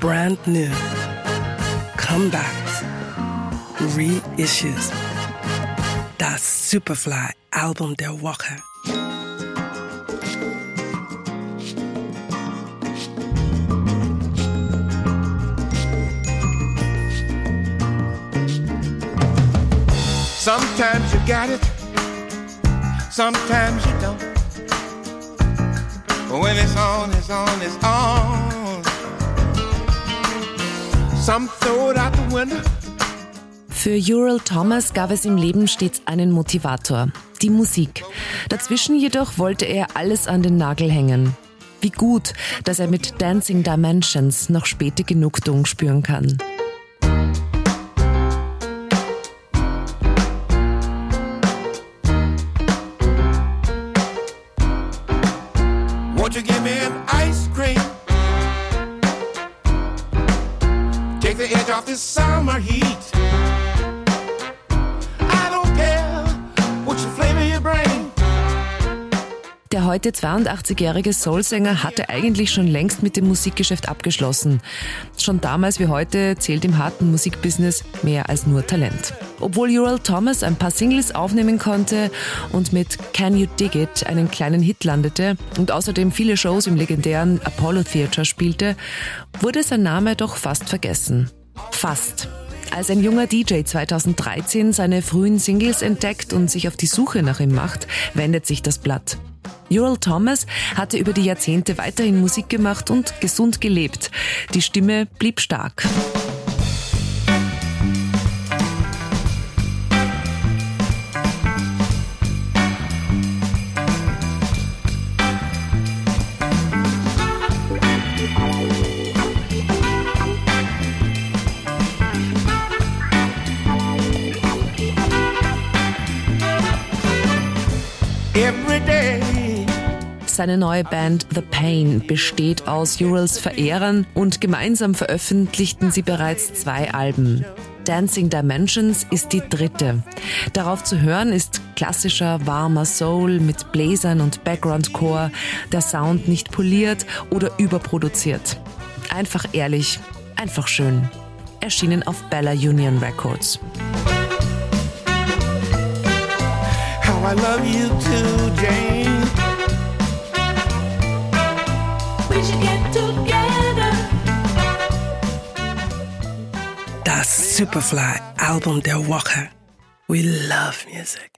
brand new, comebacks, reissues. Das Superfly Album der Woche. Sometimes you got it, sometimes you don't. But when it's on, it's on, it's on. Für Ural Thomas gab es im Leben stets einen Motivator, die Musik. Dazwischen jedoch wollte er alles an den Nagel hängen. Wie gut, dass er mit Dancing Dimensions noch späte Genugtuung spüren kann. Won't you give me an ice cream? Take the edge off this summer heat. Der heute 82-jährige Soulsänger hatte eigentlich schon längst mit dem Musikgeschäft abgeschlossen. Schon damals wie heute zählt im harten Musikbusiness mehr als nur Talent. Obwohl Ural Thomas ein paar Singles aufnehmen konnte und mit Can You Dig It einen kleinen Hit landete und außerdem viele Shows im legendären Apollo Theater spielte, wurde sein Name doch fast vergessen. Fast. Als ein junger DJ 2013 seine frühen Singles entdeckt und sich auf die Suche nach ihm macht, wendet sich das Blatt. Ural Thomas hatte über die Jahrzehnte weiterhin Musik gemacht und gesund gelebt. Die Stimme blieb stark. Every day. Seine neue Band The Pain besteht aus Urals Verehrern und gemeinsam veröffentlichten sie bereits zwei Alben. Dancing Dimensions ist die dritte. Darauf zu hören ist klassischer, warmer Soul mit Bläsern und Background-Chor, der Sound nicht poliert oder überproduziert. Einfach ehrlich, einfach schön. Erschienen auf Bella Union Records. How I love you too, Jane. Das Superfly Album der Woche. We love music.